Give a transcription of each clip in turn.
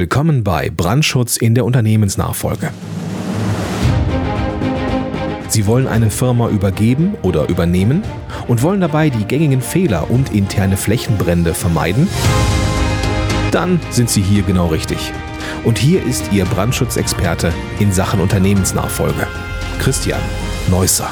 Willkommen bei Brandschutz in der Unternehmensnachfolge. Sie wollen eine Firma übergeben oder übernehmen und wollen dabei die gängigen Fehler und interne Flächenbrände vermeiden? Dann sind Sie hier genau richtig. Und hier ist Ihr Brandschutzexperte in Sachen Unternehmensnachfolge, Christian Neusser.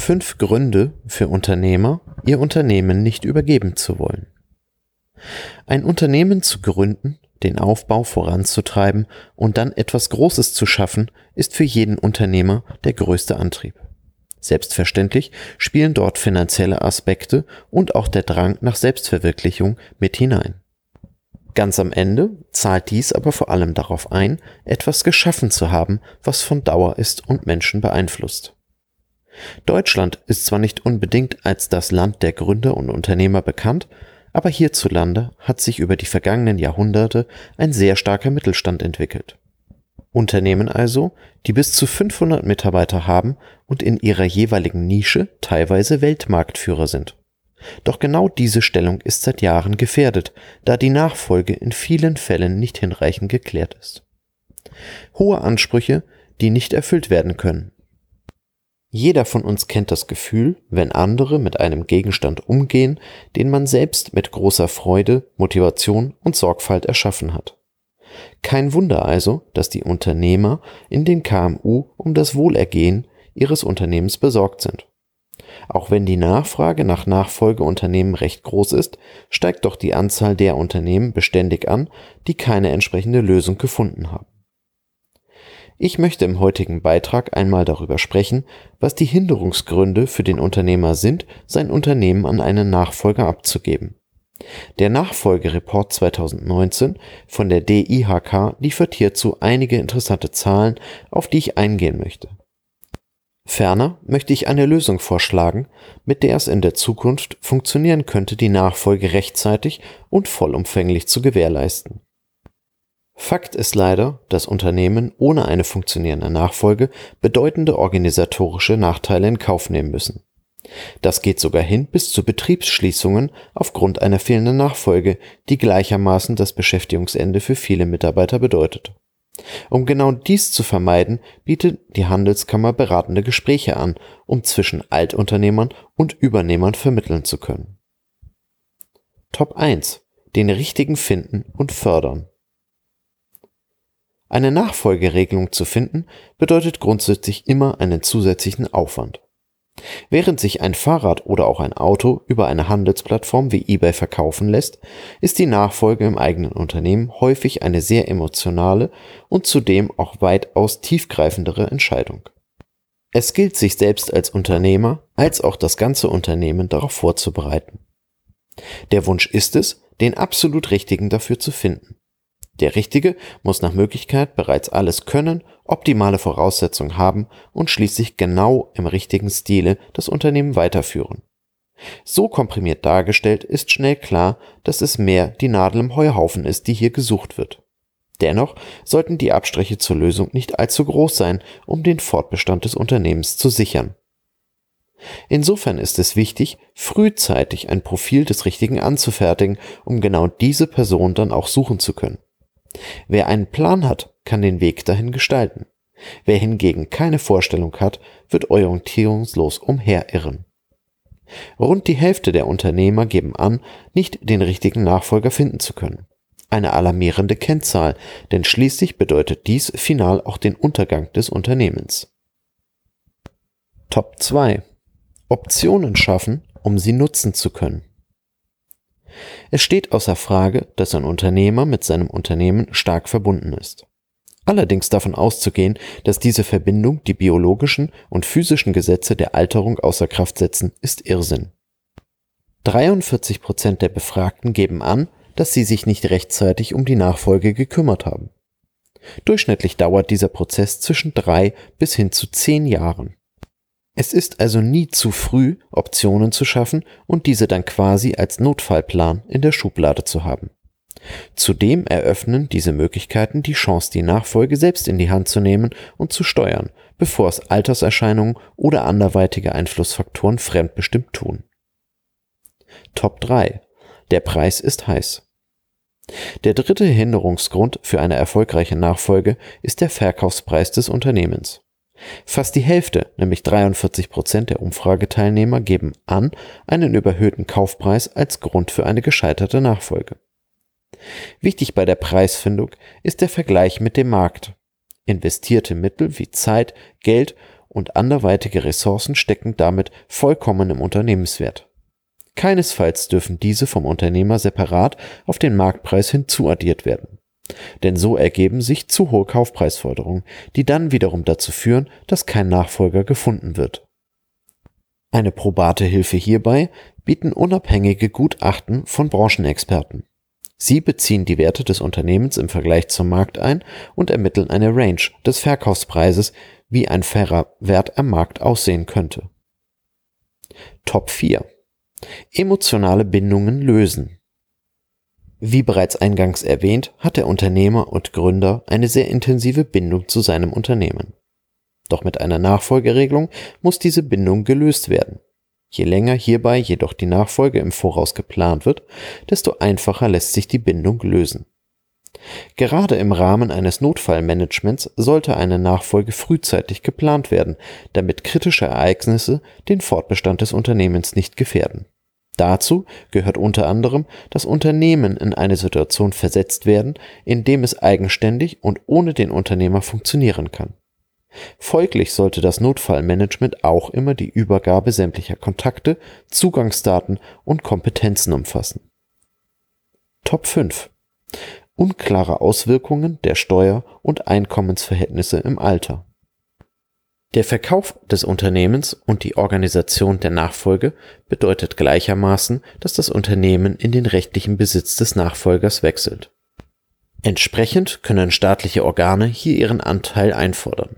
Fünf Gründe für Unternehmer, ihr Unternehmen nicht übergeben zu wollen. Ein Unternehmen zu gründen, den Aufbau voranzutreiben und dann etwas Großes zu schaffen, ist für jeden Unternehmer der größte Antrieb. Selbstverständlich spielen dort finanzielle Aspekte und auch der Drang nach Selbstverwirklichung mit hinein. Ganz am Ende zahlt dies aber vor allem darauf ein, etwas geschaffen zu haben, was von Dauer ist und Menschen beeinflusst. Deutschland ist zwar nicht unbedingt als das Land der Gründer und Unternehmer bekannt, aber hierzulande hat sich über die vergangenen Jahrhunderte ein sehr starker Mittelstand entwickelt. Unternehmen also, die bis zu 500 Mitarbeiter haben und in ihrer jeweiligen Nische teilweise Weltmarktführer sind. Doch genau diese Stellung ist seit Jahren gefährdet, da die Nachfolge in vielen Fällen nicht hinreichend geklärt ist. Hohe Ansprüche, die nicht erfüllt werden können, jeder von uns kennt das Gefühl, wenn andere mit einem Gegenstand umgehen, den man selbst mit großer Freude, Motivation und Sorgfalt erschaffen hat. Kein Wunder also, dass die Unternehmer in den KMU um das Wohlergehen ihres Unternehmens besorgt sind. Auch wenn die Nachfrage nach Nachfolgeunternehmen recht groß ist, steigt doch die Anzahl der Unternehmen beständig an, die keine entsprechende Lösung gefunden haben. Ich möchte im heutigen Beitrag einmal darüber sprechen, was die Hinderungsgründe für den Unternehmer sind, sein Unternehmen an einen Nachfolger abzugeben. Der Nachfolgereport 2019 von der DIHK liefert hierzu einige interessante Zahlen, auf die ich eingehen möchte. Ferner möchte ich eine Lösung vorschlagen, mit der es in der Zukunft funktionieren könnte, die Nachfolge rechtzeitig und vollumfänglich zu gewährleisten. Fakt ist leider, dass Unternehmen ohne eine funktionierende Nachfolge bedeutende organisatorische Nachteile in Kauf nehmen müssen. Das geht sogar hin bis zu Betriebsschließungen aufgrund einer fehlenden Nachfolge, die gleichermaßen das Beschäftigungsende für viele Mitarbeiter bedeutet. Um genau dies zu vermeiden, bietet die Handelskammer beratende Gespräche an, um zwischen Altunternehmern und Übernehmern vermitteln zu können. Top 1. Den richtigen finden und fördern. Eine Nachfolgeregelung zu finden bedeutet grundsätzlich immer einen zusätzlichen Aufwand. Während sich ein Fahrrad oder auch ein Auto über eine Handelsplattform wie eBay verkaufen lässt, ist die Nachfolge im eigenen Unternehmen häufig eine sehr emotionale und zudem auch weitaus tiefgreifendere Entscheidung. Es gilt sich selbst als Unternehmer als auch das ganze Unternehmen darauf vorzubereiten. Der Wunsch ist es, den absolut richtigen dafür zu finden. Der Richtige muss nach Möglichkeit bereits alles können, optimale Voraussetzungen haben und schließlich genau im richtigen Stile das Unternehmen weiterführen. So komprimiert dargestellt ist schnell klar, dass es mehr die Nadel im Heuhaufen ist, die hier gesucht wird. Dennoch sollten die Abstriche zur Lösung nicht allzu groß sein, um den Fortbestand des Unternehmens zu sichern. Insofern ist es wichtig, frühzeitig ein Profil des Richtigen anzufertigen, um genau diese Person dann auch suchen zu können. Wer einen Plan hat, kann den Weg dahin gestalten. Wer hingegen keine Vorstellung hat, wird orientierungslos umherirren. Rund die Hälfte der Unternehmer geben an, nicht den richtigen Nachfolger finden zu können. Eine alarmierende Kennzahl, denn schließlich bedeutet dies final auch den Untergang des Unternehmens. Top 2. Optionen schaffen, um sie nutzen zu können. Es steht außer Frage, dass ein Unternehmer mit seinem Unternehmen stark verbunden ist. Allerdings davon auszugehen, dass diese Verbindung die biologischen und physischen Gesetze der Alterung außer Kraft setzen, ist Irrsinn. 43 Prozent der Befragten geben an, dass sie sich nicht rechtzeitig um die Nachfolge gekümmert haben. Durchschnittlich dauert dieser Prozess zwischen drei bis hin zu zehn Jahren. Es ist also nie zu früh, Optionen zu schaffen und diese dann quasi als Notfallplan in der Schublade zu haben. Zudem eröffnen diese Möglichkeiten die Chance, die Nachfolge selbst in die Hand zu nehmen und zu steuern, bevor es Alterserscheinungen oder anderweitige Einflussfaktoren fremdbestimmt tun. Top 3. Der Preis ist heiß. Der dritte Hinderungsgrund für eine erfolgreiche Nachfolge ist der Verkaufspreis des Unternehmens. Fast die Hälfte, nämlich 43 Prozent der Umfrageteilnehmer geben an, einen überhöhten Kaufpreis als Grund für eine gescheiterte Nachfolge. Wichtig bei der Preisfindung ist der Vergleich mit dem Markt. Investierte Mittel wie Zeit, Geld und anderweitige Ressourcen stecken damit vollkommen im Unternehmenswert. Keinesfalls dürfen diese vom Unternehmer separat auf den Marktpreis hinzuaddiert werden. Denn so ergeben sich zu hohe Kaufpreisforderungen, die dann wiederum dazu führen, dass kein Nachfolger gefunden wird. Eine probate Hilfe hierbei bieten unabhängige Gutachten von Branchenexperten. Sie beziehen die Werte des Unternehmens im Vergleich zum Markt ein und ermitteln eine Range des Verkaufspreises, wie ein fairer Wert am Markt aussehen könnte. Top 4. Emotionale Bindungen lösen. Wie bereits eingangs erwähnt, hat der Unternehmer und Gründer eine sehr intensive Bindung zu seinem Unternehmen. Doch mit einer Nachfolgeregelung muss diese Bindung gelöst werden. Je länger hierbei jedoch die Nachfolge im Voraus geplant wird, desto einfacher lässt sich die Bindung lösen. Gerade im Rahmen eines Notfallmanagements sollte eine Nachfolge frühzeitig geplant werden, damit kritische Ereignisse den Fortbestand des Unternehmens nicht gefährden. Dazu gehört unter anderem, dass Unternehmen in eine Situation versetzt werden, in dem es eigenständig und ohne den Unternehmer funktionieren kann. Folglich sollte das Notfallmanagement auch immer die Übergabe sämtlicher Kontakte, Zugangsdaten und Kompetenzen umfassen. Top 5 Unklare Auswirkungen der Steuer- und Einkommensverhältnisse im Alter. Der Verkauf des Unternehmens und die Organisation der Nachfolge bedeutet gleichermaßen, dass das Unternehmen in den rechtlichen Besitz des Nachfolgers wechselt. Entsprechend können staatliche Organe hier ihren Anteil einfordern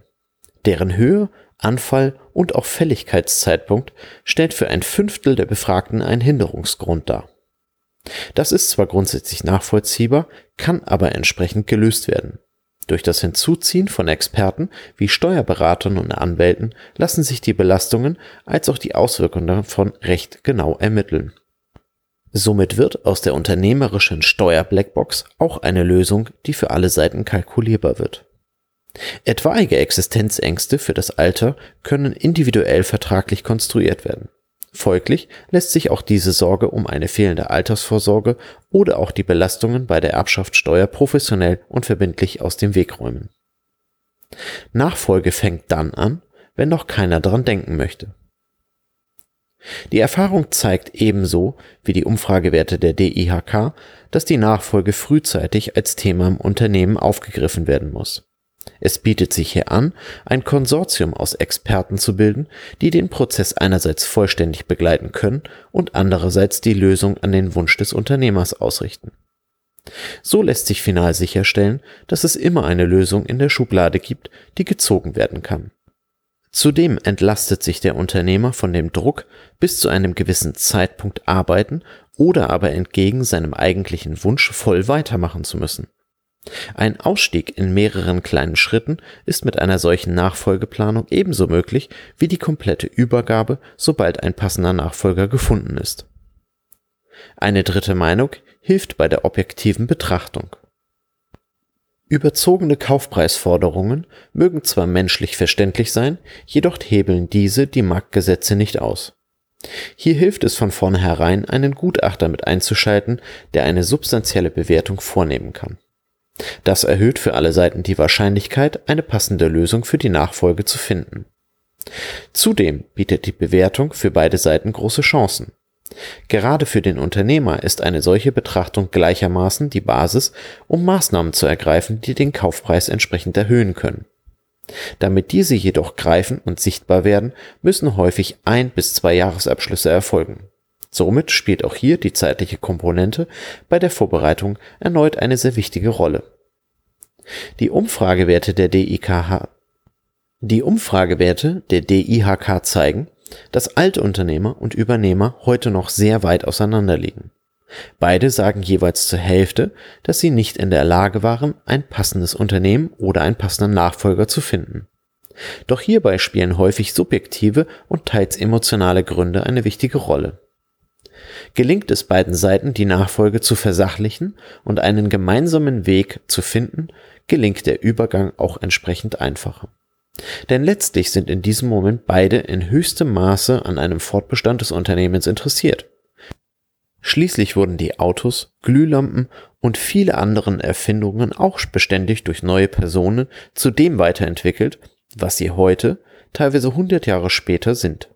deren Höhe, Anfall und auch Fälligkeitszeitpunkt stellt für ein Fünftel der Befragten einen Hinderungsgrund dar. Das ist zwar grundsätzlich nachvollziehbar, kann aber entsprechend gelöst werden. Durch das Hinzuziehen von Experten wie Steuerberatern und Anwälten lassen sich die Belastungen als auch die Auswirkungen davon recht genau ermitteln. Somit wird aus der unternehmerischen Steuer-Blackbox auch eine Lösung, die für alle Seiten kalkulierbar wird. Etwaige Existenzängste für das Alter können individuell vertraglich konstruiert werden. Folglich lässt sich auch diese Sorge um eine fehlende Altersvorsorge oder auch die Belastungen bei der Erbschaftssteuer professionell und verbindlich aus dem Weg räumen. Nachfolge fängt dann an, wenn noch keiner dran denken möchte. Die Erfahrung zeigt ebenso wie die Umfragewerte der DIHK, dass die Nachfolge frühzeitig als Thema im Unternehmen aufgegriffen werden muss. Es bietet sich hier an, ein Konsortium aus Experten zu bilden, die den Prozess einerseits vollständig begleiten können und andererseits die Lösung an den Wunsch des Unternehmers ausrichten. So lässt sich final sicherstellen, dass es immer eine Lösung in der Schublade gibt, die gezogen werden kann. Zudem entlastet sich der Unternehmer von dem Druck, bis zu einem gewissen Zeitpunkt arbeiten oder aber entgegen seinem eigentlichen Wunsch voll weitermachen zu müssen. Ein Ausstieg in mehreren kleinen Schritten ist mit einer solchen Nachfolgeplanung ebenso möglich wie die komplette Übergabe, sobald ein passender Nachfolger gefunden ist. Eine dritte Meinung hilft bei der objektiven Betrachtung. Überzogene Kaufpreisforderungen mögen zwar menschlich verständlich sein, jedoch hebeln diese die Marktgesetze nicht aus. Hier hilft es von vornherein, einen Gutachter mit einzuschalten, der eine substanzielle Bewertung vornehmen kann das erhöht für alle Seiten die Wahrscheinlichkeit, eine passende Lösung für die Nachfolge zu finden. Zudem bietet die Bewertung für beide Seiten große Chancen. Gerade für den Unternehmer ist eine solche Betrachtung gleichermaßen die Basis, um Maßnahmen zu ergreifen, die den Kaufpreis entsprechend erhöhen können. Damit diese jedoch greifen und sichtbar werden, müssen häufig ein bis zwei Jahresabschlüsse erfolgen. Somit spielt auch hier die zeitliche Komponente bei der Vorbereitung erneut eine sehr wichtige Rolle. Die Umfragewerte der DIHK zeigen, dass Altunternehmer und Übernehmer heute noch sehr weit auseinander liegen. Beide sagen jeweils zur Hälfte, dass sie nicht in der Lage waren, ein passendes Unternehmen oder einen passenden Nachfolger zu finden. Doch hierbei spielen häufig subjektive und teils emotionale Gründe eine wichtige Rolle. Gelingt es beiden Seiten, die Nachfolge zu versachlichen und einen gemeinsamen Weg zu finden, gelingt der Übergang auch entsprechend einfacher. Denn letztlich sind in diesem Moment beide in höchstem Maße an einem Fortbestand des Unternehmens interessiert. Schließlich wurden die Autos, Glühlampen und viele anderen Erfindungen auch beständig durch neue Personen zu dem weiterentwickelt, was sie heute, teilweise 100 Jahre später sind